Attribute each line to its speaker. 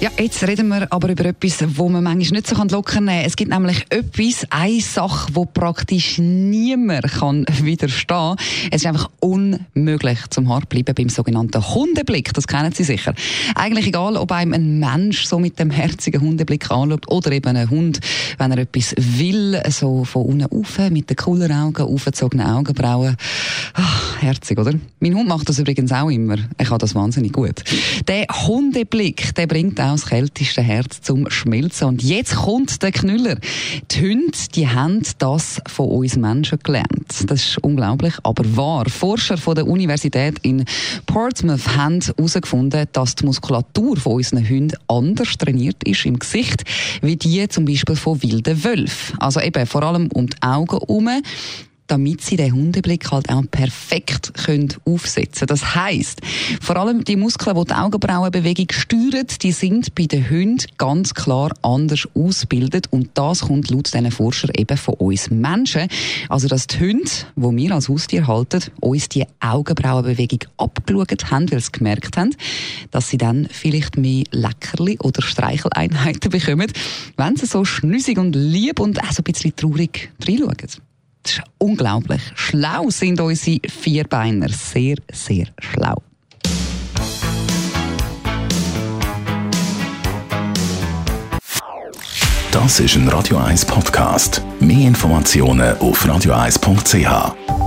Speaker 1: ja, jetzt reden wir aber über etwas, wo man manchmal nicht so locker nehmen kann. Es gibt nämlich etwas, eine Sache, wo praktisch niemand kann widerstehen kann. Es ist einfach unmöglich zum Hart bleiben beim sogenannten Hundeblick. Das kennen Sie sicher. Eigentlich egal, ob einem ein Mensch so mit dem herzigen Hundeblick anschaut oder eben ein Hund, wenn er etwas will, so von unten rauf, mit den coolen Augen, aufgezogenen Augenbrauen. Ach, herzig, oder? Mein Hund macht das übrigens auch immer. Er kann das wahnsinnig gut. Der Hundeblick, der bringt auch das kälteste Herz zum Schmelzen. Und jetzt kommt der Knüller. Die Hunde, die haben das von uns Menschen gelernt. Das ist unglaublich, aber wahr. Forscher von der Universität in Portsmouth haben herausgefunden, dass die Muskulatur von unseren Hunden anders trainiert ist im Gesicht, wie die zum Beispiel von wilden Wölfen. Also eben vor allem um die Augen herum damit sie den Hundeblick halt auch perfekt können aufsetzen Das heißt, vor allem die Muskeln, die die Augenbrauenbewegung steuern, die sind bei den Hunden ganz klar anders ausgebildet und das kommt laut diesen Forscher eben von uns Menschen. Also, dass die Hunde, die wir als Haustier halten, uns die Augenbrauenbewegung abgeschaut haben, weil sie gemerkt haben, dass sie dann vielleicht mehr Leckerli oder Streicheleinheiten bekommen, wenn sie so schnüssig und lieb und auch so ein bisschen traurig reinschauen. Ist unglaublich. Schlau sind unsere Vierbeiner. Sehr, sehr schlau.
Speaker 2: Das ist ein Radio 1 Podcast. Mehr Informationen auf radio1.ch.